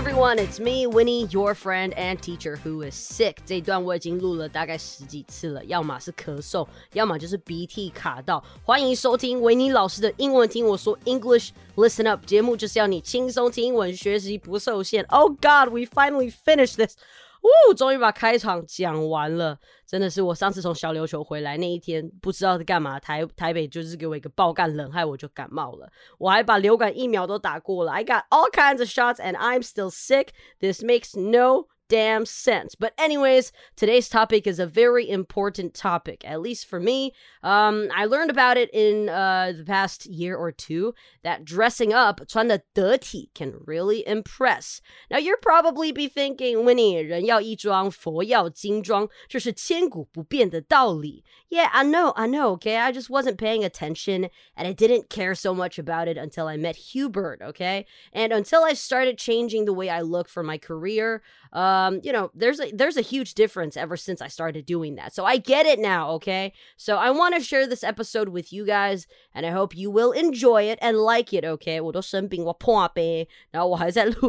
everyone, it's me, Winnie, your friend and teacher who is sick. 这一段我已经录了大概十几次了，要么是咳嗽，要么就是鼻涕卡到。欢迎收听维尼老师的英文听我说 English Listen Up 节目，就是要你轻松听英文，学习不受限。Oh God, we finally finished this. 哦，终于把开场讲完了，真的是我上次从小琉球回来那一天，不知道是干嘛，台台北就是给我一个爆干冷，害我就感冒了，我还把流感疫苗都打过了，I got all kinds of shots and I'm still sick. This makes no damn sense. But, anyways, today's topic is a very important topic, at least for me. Um, I learned about it in uh, the past year or two that dressing up, 穿的得体, can really impress. Now, you're probably be thinking, Winnie, 人要衣装，佛要金装，这是千古不变的道理. Yeah, I know, I know, okay? I just wasn't paying attention and I didn't care so much about it until I met Hubert, okay? And until I started changing the way I look for my career, um, you know, there's a there's a huge difference ever since I started doing that. So I get it now, okay? So I want to share this episode with you guys, and I hope you will enjoy it and like it, okay?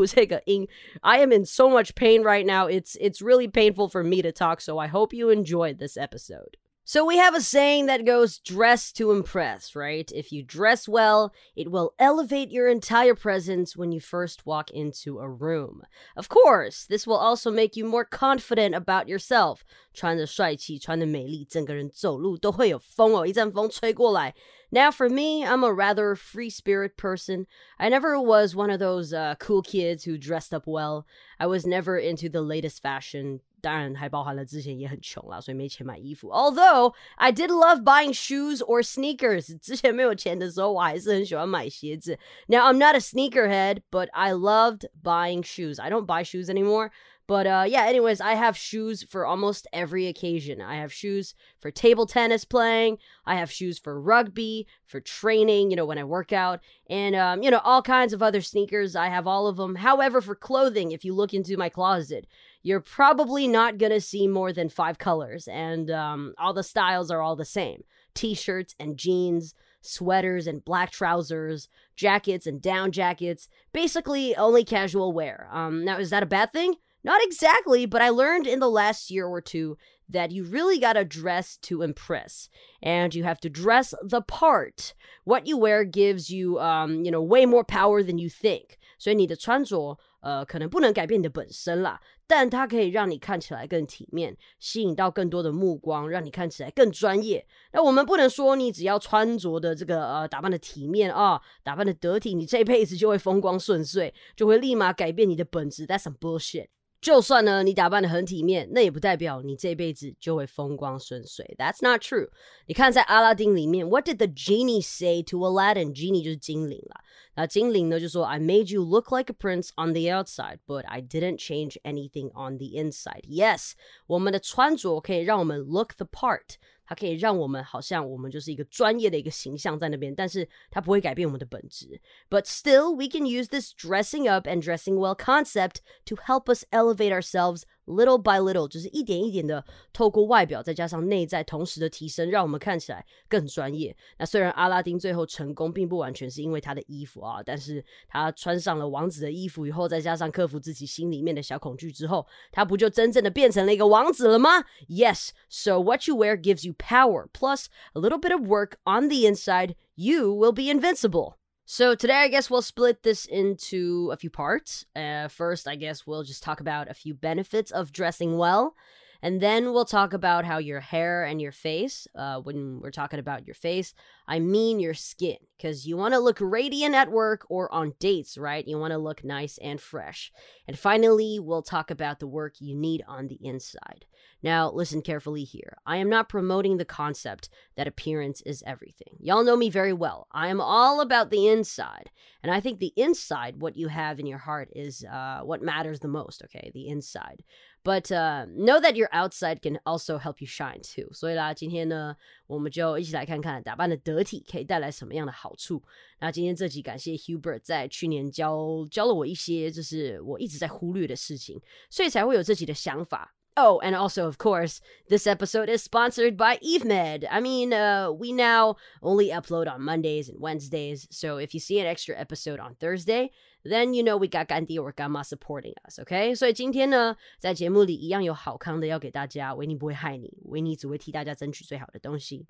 I am in so much pain right now. It's it's really painful for me to talk, so I hope you enjoyed this episode. So we have a saying that goes dress to impress, right? If you dress well, it will elevate your entire presence when you first walk into a room. Of course, this will also make you more confident about yourself. 穿着帅气，穿的美丽，整个人走路都会有风哦，一阵风吹过来。now, for me, I'm a rather free spirit person. I never was one of those uh, cool kids who dressed up well. I was never into the latest fashion. 当然还包含了之前也很穷啦，所以没钱买衣服。Although I did love buying shoes or sneakers，之前没有钱的时候，我还是很喜欢买鞋子。Now I'm not a sneakerhead, but I loved buying shoes. I don't buy shoes anymore. But uh, yeah, anyways, I have shoes for almost every occasion. I have shoes for table tennis playing. I have shoes for rugby, for training, you know, when I work out, and, um, you know, all kinds of other sneakers. I have all of them. However, for clothing, if you look into my closet, you're probably not going to see more than five colors, and um, all the styles are all the same t shirts and jeans sweaters and black trousers, jackets and down jackets, basically only casual wear. Um, now, is that a bad thing? Not exactly, but I learned in the last year or two that you really gotta dress to impress, and you have to dress the part. What you wear gives you, um, you know, way more power than you think. 所以你的穿着， 呃，可能不能改变你的本身啦，但它可以让你看起来更体面，吸引到更多的目光，让你看起来更专业。那我们不能说你只要穿着的这个呃打扮的体面啊，打扮的得体，你这一辈子就会风光顺遂，就会立马改变你的本质。That's some bullshit. 就算呢，你打扮的很体面，那也不代表你这辈子就会风光顺遂。That's not true。你看，在阿拉丁里面，What did the genie say to Aladdin？Genie 就是精灵啦。那精灵呢就说，I made you look like a prince on the outside, but I didn't change anything on the inside. Yes，我们的穿着可以让我们 look the part。 它可以让我们好像我们就是一个专业的一个形象在那边，但是它不会改变我们的本质。But still, we can use this dressing up and dressing well concept to help us elevate ourselves little by little，就是一点一点的透过外表再加上内在同时的提升，让我们看起来更专业。那虽然阿拉丁最后成功，并不完全是因为他的衣服啊，但是他穿上了王子的衣服以后，再加上克服自己心里面的小恐惧之后，他不就真正的变成了一个王子了吗？Yes. So what you wear gives you power, plus a little bit of work on the inside. You will be invincible. So today, I guess we'll split this into a few parts. Uh, first, I guess we'll just talk about a few benefits of dressing well. And then we'll talk about how your hair and your face, uh, when we're talking about your face, I mean your skin, because you want to look radiant at work or on dates, right? You want to look nice and fresh. And finally, we'll talk about the work you need on the inside. Now, listen carefully here. I am not promoting the concept that appearance is everything. Y'all know me very well. I am all about the inside. And I think the inside, what you have in your heart, is uh, what matters the most, okay? The inside. But uh, know that your outside can also help you shine too. 所以啦，今天呢，我们就一起来看看打扮的得体可以带来什么样的好处。那今天这集感谢 Hubert 在去年教教了我一些，就是我一直在忽略的事情，所以才会有这集的想法。Oh, and also, of course, this episode is sponsored by EveMed. I mean, uh, we now only upload on Mondays and Wednesdays, so if you see an extra episode on Thursday, then you know we got 干爹 or 干妈 supporting us. OK，所以今天呢，在节目里一样有好康的要给大家，维尼不会害你，维尼只会替大家争取最好的东西。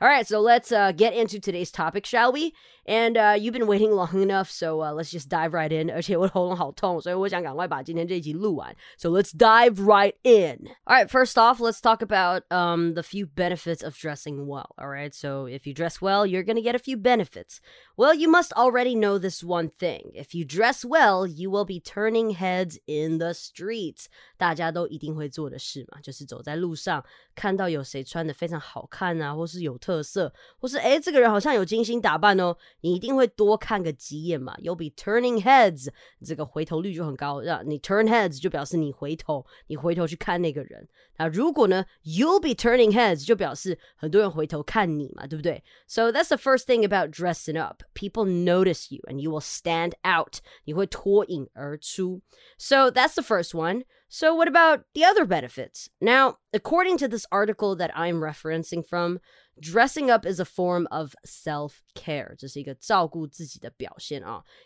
All right, so let's uh, get into today's topic, shall we? And uh, you've been waiting long enough, so uh, let's just dive right in. 而且我喉咙好痛，所以我想赶快把今天这一集录完。So let's dive right in. All right, first off, let's talk about um, the few benefits of dressing well. All right, so if you dress well, you're gonna get a few benefits. Well, you must already know this one thing. If you dress well, you will be turning heads in the streets. 大家都一定会做的事嘛，就是走在路上看到有谁穿的非常好看啊，或是有特色，或是诶这个人好像有精心打扮哦，你一定会多看个几眼嘛。You'll be turning heads，这个回头率就很高。让你 turn heads 就表示你回头，你回头去看那个人。那如果呢，you'll be turning heads 就表示很多人回头看你嘛，对不对？So that's the first thing about dressing up. People notice you and you will stand out. 你会脱颖而出。So that's the first one. So, what about the other benefits? Now, according to this article that I'm referencing from, dressing up is a form of self care.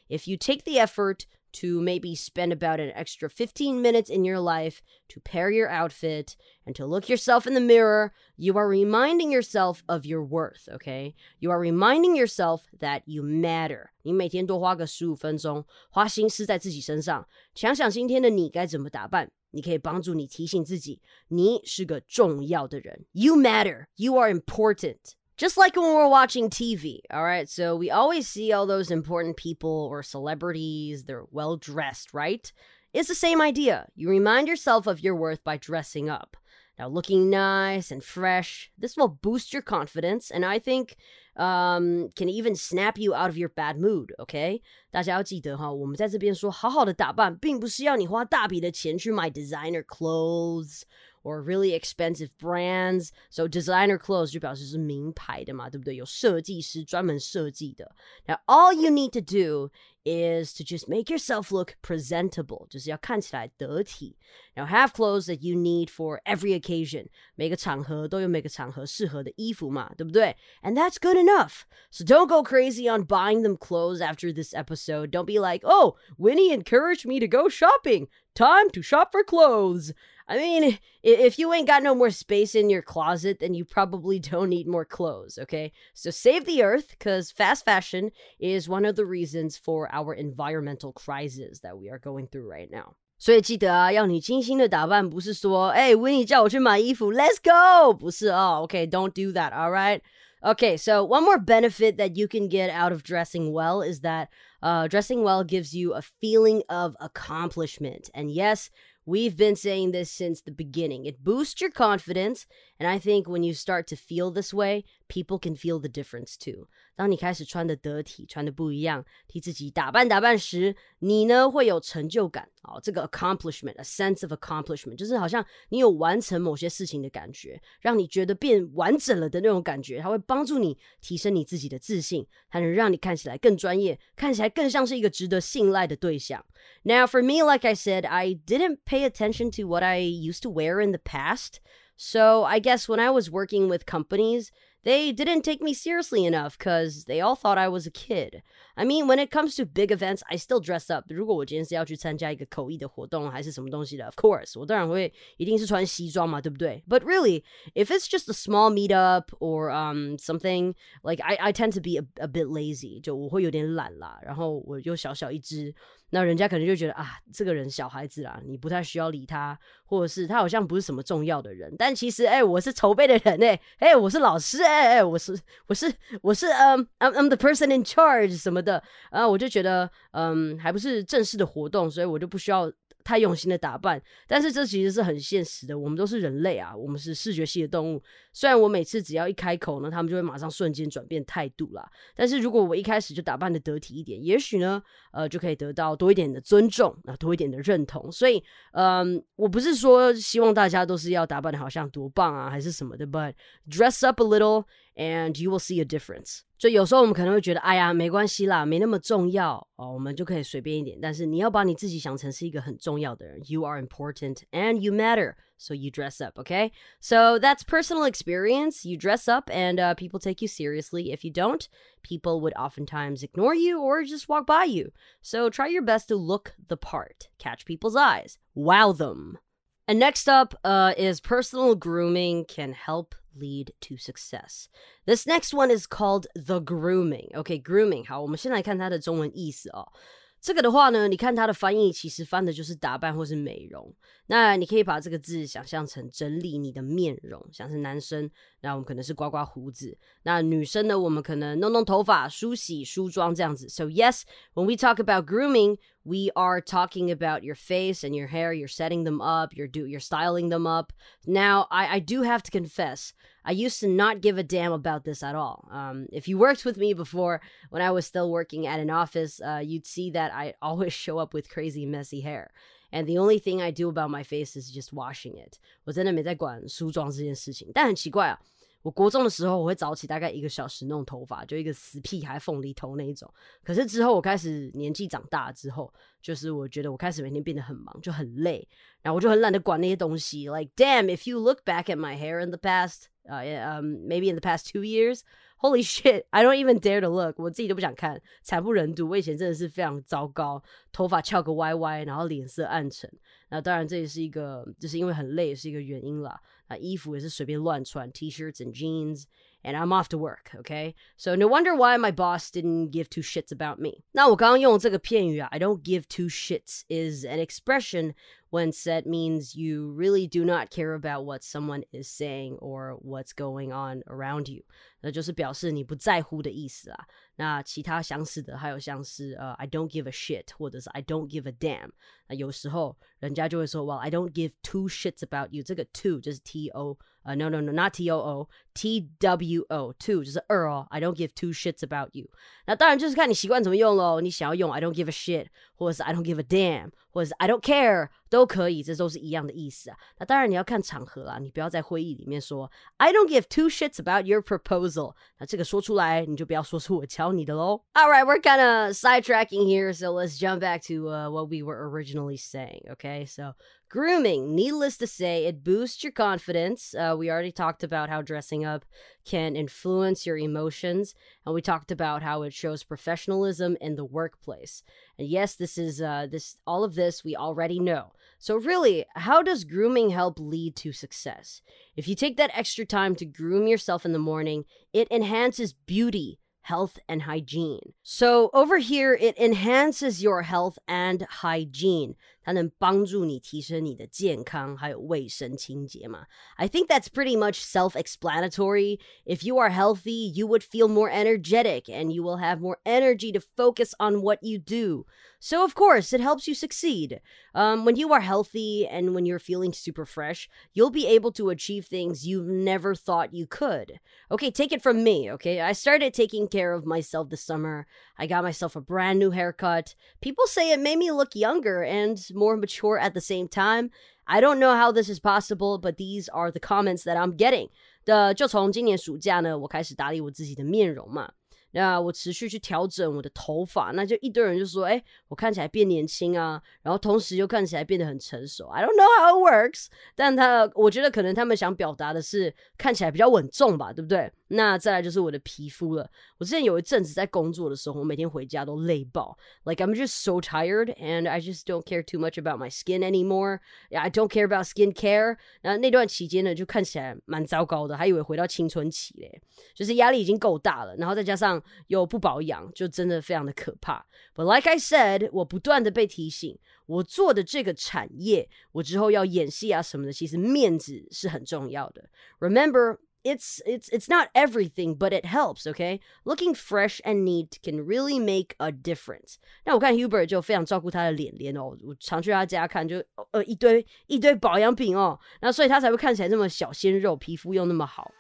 If you take the effort to maybe spend about an extra 15 minutes in your life to pair your outfit and to look yourself in the mirror, you are reminding yourself of your worth, okay? You are reminding yourself that you matter. 你每天多花个十五分钟，花心思在自己身上，想想今天的你该怎么打扮。 你可以帮助你提醒自己，你是个重要的人。You matter. You are important. Just like when we're watching TV, all right? So we always see all those important people or celebrities, they're well dressed, right? It's the same idea. You remind yourself of your worth by dressing up. Now, looking nice and fresh, this will boost your confidence, and I think um, can even snap you out of your bad mood. OK，大家要记得哈，我们在这边说好好的打扮，并不是要你花大笔的钱去买 designer clothes。 or really expensive brands. So designer clothes 就表示是名牌的嘛，对不对？有设计师专门设计的。Now all you need to do is to just make yourself look presentable，就是要看起来得体。Now have clothes that you need for every occasion，每个场合都有每个场合适合的衣服嘛，对不对？And that's good enough. So don't go crazy on buying them clothes after this episode. Don't be like, oh, Winnie encouraged me to go shopping. Time to shop for clothes. I mean, if you ain't got no more space in your closet, then you probably don't need more clothes, okay? So save the earth, because fast fashion is one of the reasons for our environmental crisis that we are going through right now. 所以记得啊，要你精心的打扮，不是说，哎，维尼叫我去买衣服，Let's go，不是哦，OK，don't、okay, do that, all right? Okay, so one more benefit that you can get out of dressing well is that uh, dressing well gives you a feeling of accomplishment. And yes, We've been saying this since the beginning. It boosts your confidence, and I think when you start to feel this way, people can feel the difference too. 当你开始穿的得体，穿的不一样，替自己打扮打扮时，你呢会有成就感哦。这个 accomplishment，a sense of accomplishment，就是好像你有完成某些事情的感觉，让你觉得变完整了的那种感觉。它会帮助你提升你自己的自信，它能让你看起来更专业，看起来更像是一个值得信赖的对象。Now, for me, like I said, I didn't pay attention to what I used to wear in the past. So I guess when I was working with companies, they didn't take me seriously enough because they all thought I was a kid. I mean, when it comes to big events, I still dress up. 如果我今天是要去参加一个口译的活动还是什么东西的，of course，我当然会一定是穿西装嘛，对不对？But really, if it's just a small meetup or um something like I I tend to be a, a bit lazy，就我会有点懒啦，然后我又小小一只。那人家可能就觉得啊，这个人小孩子啦，你不太需要理他，或者是他好像不是什么重要的人。但其实，哎，我是筹备的人哎，哎，我是老师哎， 哎哎，我是我是我是嗯，I'm I'm the person in charge 什么的啊，我就觉得嗯，还不是正式的活动，所以我就不需要。太用心的打扮，但是这其实是很现实的。我们都是人类啊，我们是视觉系的动物。虽然我每次只要一开口呢，他们就会马上瞬间转变态度啦。但是如果我一开始就打扮的得体一点，也许呢，呃，就可以得到多一点的尊重，啊，多一点的认同。所以，嗯，我不是说希望大家都是要打扮的好像多棒啊，还是什么的，but dress up a little。and you will see a difference. 就有时候我们可能会觉得，哎呀，没关系啦，没那么重要哦，我们就可以随便一点。但是你要把你自己想成是一个很重要的人，You are important and you matter. So you dress up, okay? So that's personal experience. You dress up and uh, people take you seriously. If you don't, people would oftentimes ignore you or just walk by you. So try your best to look the part, catch people's eyes, wow them. And next up uh, is personal grooming can help lead to success. This next one is called the grooming. Okay, grooming. 好，我们先来看它的中文意思哦。这个的话呢，你看它的翻译其实翻的就是打扮或是美容。 那你可以把这个字想象成整理你的面容，像是男生，那我们可能是刮刮胡子；那女生呢，我们可能弄弄头发、梳洗、梳妆这样子。So yes, when we talk about grooming, we are talking about your face and your hair. You're setting them up. You're do you're styling them up. Now, I I do have to confess. I used to not give a damn about this at all. Um, if you worked with me before, when I was still working at an office, uh, you'd see that I always show up with crazy messy hair. And the only thing I do about my face is just washing it. 我真的没在管梳妆这件事情，但很奇怪啊。我国中的时候，我会早起大概一个小时弄头发，就一个死屁孩凤梨头那一种。可是之后我开始年纪长大之后，就是我觉得我开始每天变得很忙，就很累，然后我就很懒得管那些东西。Like damn, if you look back at my hair in the past, uh, um, maybe in the past two years. Holy shit! I don't even dare to look，我自己都不想看，惨不忍睹。我以前真的是非常糟糕，头发翘个歪歪，然后脸色暗沉。那当然这也是一个，就是因为很累是一个原因啦。啊，衣服也是随便乱穿，T-shirts and jeans。and I'm off to work, okay? So no wonder why my boss didn't give two shits about me. 那我刚刚用这个片语啊，I don't give two shits is an expression when said means you really do not care about what someone is saying or what's going on around you. 那就是表示你不在乎的意思啊。那其他相似的还有像是呃、uh,，I don't give a shit，或者是 I don't give a damn。那有时候人家就会说，Well, I don't give two shits about you。这个 two 就是 T O，呃、uh,，no no no not T O O，T W O two 就是二哦。I don't give two shits about you。那当然就是看你习惯怎么用喽。你想要用 I don't give a shit， 或者是 I don't give a damn，或者是 I don't care，都可以，这都是一样的意思啊。那当然你要看场合啦，你不要在会议里面说 I don't give two shits about your proposal。那这个说出来，你就不要说是我教你的喽。All right, we're kind of sidetracking here, so let's jump back to uh, what we were originally saying. Okay, so Grooming, needless to say, it boosts your confidence. Uh, we already talked about how dressing up can influence your emotions, and we talked about how it shows professionalism in the workplace. And yes, this is uh, this all of this we already know. So really, how does grooming help lead to success? If you take that extra time to groom yourself in the morning, it enhances beauty health and hygiene. So over here, it enhances your health and hygiene. 它能帮助你提升你的健康还有卫生清洁嘛。I think that's pretty much self-explanatory. If you are healthy, you would feel more energetic and you will have more energy to focus on what you do. So of course, it helps you succeed. Um, when you are healthy and when you're feeling super fresh, you'll be able to achieve things you've never thought you could. Okay, take it from me. Okay, I started taking care of myself this summer. I got myself a brand new haircut. People say it made me look younger and more mature at the same time. I don't know how this is possible, but these are the comments that I'm getting. 的就从今年暑假呢，我开始打理我自己的面容嘛。那我持续去调整我的头发，那就一堆人就说：“哎，我看起来变年轻啊！”然后同时又看起来变得很成熟。I don't know how it works，但他我觉得可能他们想表达的是看起来比较稳重吧，对不对？那再来就是我的皮肤了。我之前有一阵子在工作的时候，我每天回家都累爆，like I'm just so tired and I just don't care too much about my skin anymore. Yeah, I don't care about skin care。那那段期间呢，就看起来蛮糟糕的，还以为回到青春期嘞，就是压力已经够大了，然后再加上。又不保养，就真的非常的可怕。But like I said，我不断的被提醒，我做的这个产业，我之后要演戏啊什么的，其实面子是很重要的。Remember。it's it's it's not everything, but it helps, okay? Looking fresh and neat can really make a difference. 那我看 Hubert 就非常照顾他的脸脸哦，我常去他家看就，就呃一堆一堆保养品哦，那所以他才会看起来这么小鲜肉，皮肤又那么好。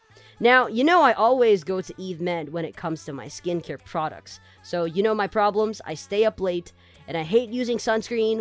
Now, you know I always go to Eve Med when it comes to my skincare products. So, you know my problems, I stay up late and I hate using sunscreen,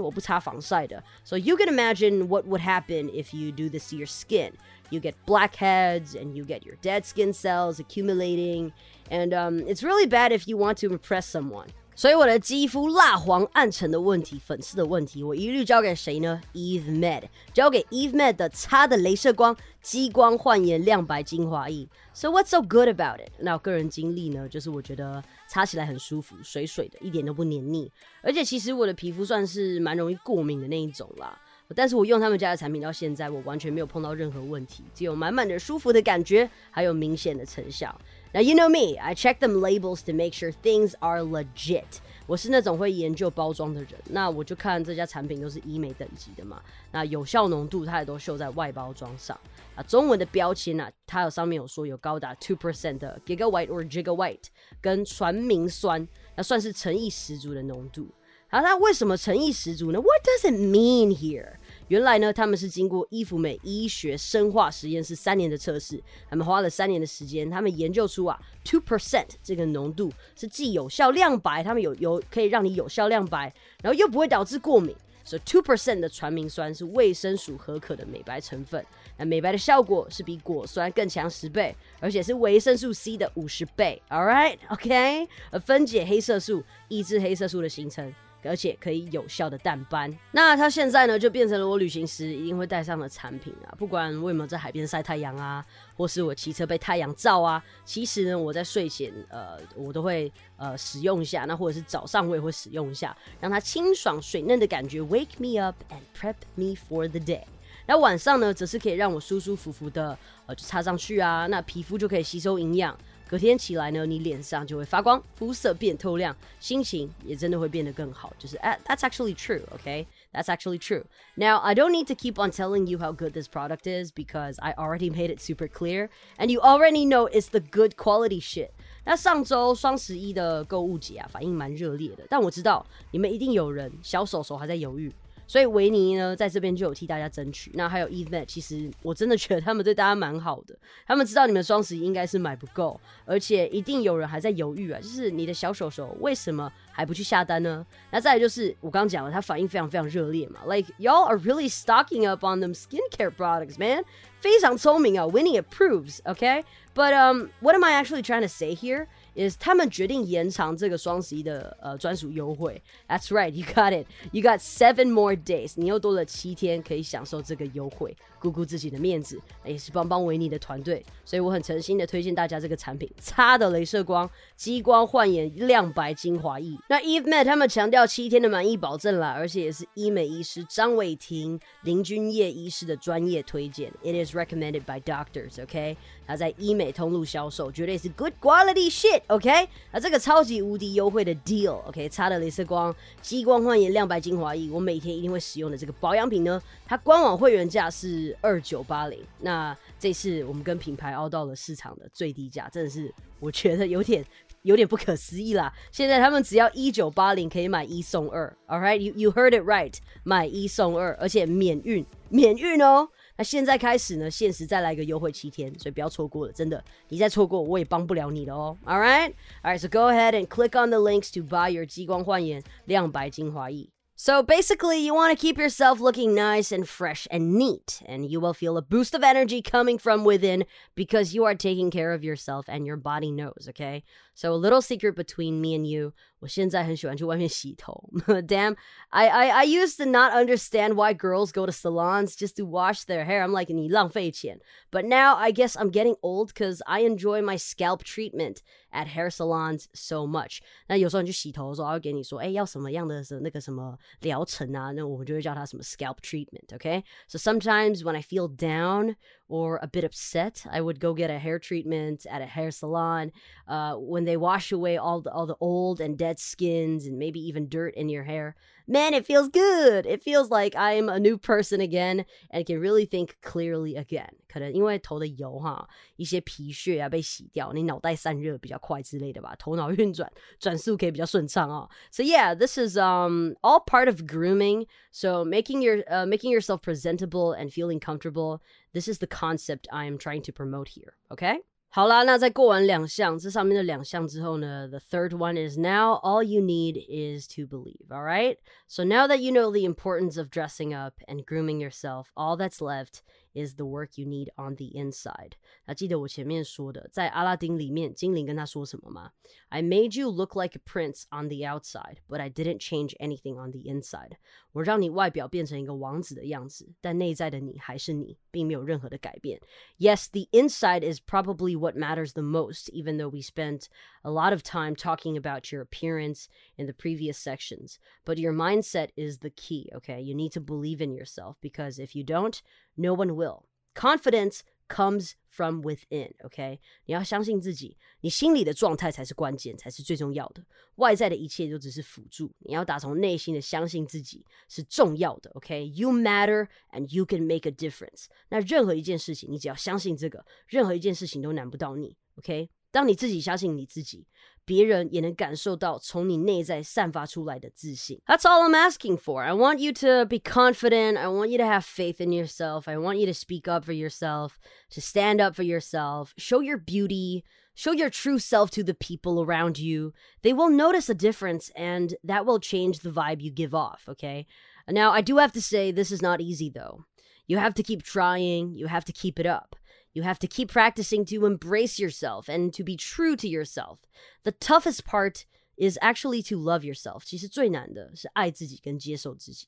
So you can imagine what would happen if you do this to your skin. you get blackheads and you get your dead skin cells accumulating. And um, it's really bad if you want to impress someone. 所以我的肌肤蜡黄暗沉的问题、粉刺的问题，我一律交给谁呢？Eve Med，交给 Eve Med 的擦的镭射光激光焕颜亮白精华液。So what's so good about it？那我个人经历呢，就是我觉得擦起来很舒服，水水的，一点都不黏腻。而且其实我的皮肤算是蛮容易过敏的那一种啦。但是我用他们家的产品到现在，我完全没有碰到任何问题，只有满满的舒服的感觉，还有明显的成效。Now you know me, I check them labels to make sure things are legit. 我是那种会研究包装的人，那我就看这家产品都是医美等级的嘛。那有效浓度它也都绣在外包装上啊。中文的标签啊，它有上面有说有高达 two percent 的 Giga White or Giga White 跟传明酸，那算是诚意十足的浓度。好，那为什么诚意十足呢？What does it mean here？原来呢，他们是经过伊芙美医学生化实验室三年的测试，他们花了三年的时间，他们研究出啊，two percent 这个浓度是既有效亮白，他们有有可以让你有效亮白，然后又不会导致过敏。所以 two percent 的传明酸是卫生署合可的美白成分，那美白的效果是比果酸更强十倍，而且是维生素 C 的五十倍。All right，OK，而分解黑色素，抑制黑色素的形成。而且可以有效的淡斑。那它现在呢，就变成了我旅行时一定会带上的产品啊。不管我有没有在海边晒太阳啊，或是我骑车被太阳照啊，其实呢，我在睡前呃，我都会呃使用一下。那或者是早上我也会使用一下，让它清爽水嫩的感觉，wake me up and prep me for the day。那晚上呢，则是可以让我舒舒服服的呃就擦上去啊，那皮肤就可以吸收营养。隔天起来呢，你脸上就会发光，肤色变透亮，心情也真的会变得更好。就是哎，That's actually true, okay? That's actually true. Now, I don't need to keep on telling you how good this product is because I already made it super clear, and you already know it's the good quality shit. 那上周双十一的购物节啊，反应蛮热烈的，但我知道你们一定有人小手手还在犹豫。 所以维尼呢，在这边就有替大家争取。那还有 Event，其实我真的觉得他们对大家蛮好的。他们知道你们双十一应该是买不够，而且一定有人还在犹豫啊。就是你的小手手为什么还不去下单呢？那再来就是我刚刚讲了，他反应非常非常热烈嘛。Like y'all are really stocking up on them skincare products, man. 非常聪明啊，Winnie approves，OK？But um, what am I actually trying to say here? Is 他们决定延长这个双十一的呃专属优惠。That's right, you got it. You got seven more days. 你又多了七天可以享受这个优惠，顾顾自己的面子，也是帮帮维尼的团队。所以我很诚心的推荐大家这个产品——擦的镭射光激光焕颜亮白精华液。那 Eve Med 他们强调七天的满意保证啦，而且也是医美医师张伟霆、林君叶医师的专业推荐。It is recommended by doctors. OK，他在医美通路销售，绝对是 good quality shit。OK，那这个超级无敌优惠的 deal，OK，擦的镭射光激光焕颜亮白精华液，我每天一定会使用的这个保养品呢，它官网会员价是二九八零，那这次我们跟品牌凹到了市场的最低价，真的是我觉得有点有点不可思议啦。现在他们只要一九八零可以买一送二，All right，you you heard it right，买一送二，而且免运，免运哦。那现在开始呢，限时再来一个优惠七天，所以不要错过了，真的，你再错过我也帮不了你了哦。All right, all right, so go ahead and click on the links to buy your 激光焕颜亮白精华液。So basically, you want to keep yourself looking nice and fresh and neat, and you will feel a boost of energy coming from within because you are taking care of yourself and your body knows, okay? So a little secret between me and you 我现在很喜欢去外面洗头。Damn, I, I I used to not understand why girls go to salons just to wash their hair. I'm like 你浪费钱. But now I guess I'm getting old because I enjoy my scalp treatment at hair salons so much. 那有时候你去洗头的时候，他会给你说，哎，要什么样的那个什么疗程啊？那我们就会叫它什么 scalp treatment. Okay, so sometimes when I feel down or a bit upset, I would go get a hair treatment at a hair salon. Uh, when they wash away all the all the old and dead skins and maybe even dirt in your hair, man, it feels good. It feels like I'm a new person again and can really think clearly again. 可能因为头的油哈，一些皮屑啊被洗掉，你脑袋散热比较快之类的吧，头脑运转转速可以比较顺畅哦。So yeah, this is um all part of grooming. So making your uh, making yourself presentable and feeling comfortable. This is the concept I am trying to promote here. Okay. 好啦，那在过完两项这上面的两项之后呢，the third one is now all you need is to believe. All right. So now that you know the importance of dressing up and grooming yourself, all that's left is the work you need on the inside。那记得我前面说的，在阿拉丁里面，精灵跟他说什么吗？I made you look like a prince on the outside, but I didn't change anything on the inside。我让你外表变成一个王子的样子，但内在的你还是你，并没有任何的改变。Yes, the inside is probably what matters the most, even though we spent a lot of time talking about your appearance in the previous sections. But your mindset is the key, okay? You need to believe in yourself because if you don't, no one will. Confidence comes from within, OK？你要相信自己，你心里的状态才是关键，才是最重要的。外在的一切都只是辅助，你要打从内心的相信自己是重要的，OK？You matter and you can make a difference。那任何一件事情，你只要相信这个，任何一件事情都难不到你，OK？当你自己相信你自己，别人也能感受到从你内在散发出来的自信。That's all I'm asking for. I want you to be confident. I want you to have faith in yourself. I want you to speak up for yourself, to stand up for yourself, show your beauty, show your true self to the people around you. They will notice a difference and that will change the vibe you give off, okay? Now, I do have to say this is not easy though. You have to keep trying, you have to keep it up. You have to keep practicing to embrace yourself and to be true to yourself. The toughest part is actually to love yourself. 其实最难的是爱自己跟接受自己.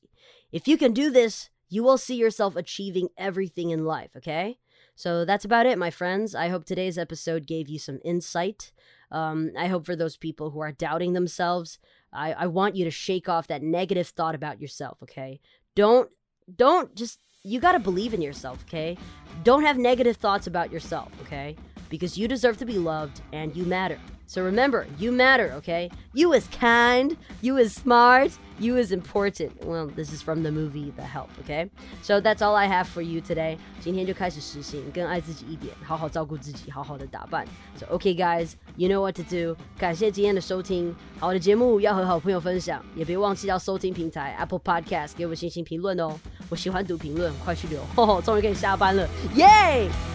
If you can do this, you will see yourself achieving everything in life, okay? So that's about it, my friends. I hope today's episode gave you some insight. Um, I hope for those people who are doubting themselves, I, I want you to shake off that negative thought about yourself, okay? Don't don't just you got to believe in yourself, okay? Don't have negative thoughts about yourself, okay? Because you deserve to be loved and you matter. So remember, you matter, okay? You is kind, you is smart, you is important. Well, this is from the movie The Help, okay? So that's all I have for you today. 今天就开始实行，更爱自己一点，好好照顾自己，好好的打扮。So okay, guys, you know what to do. 感谢今天的收听，好的节目要和好朋友分享，也别忘记到收听平台 Apple Podcast 给我星星评论哦。我喜欢读评论，快去留！终于可以下班了，耶！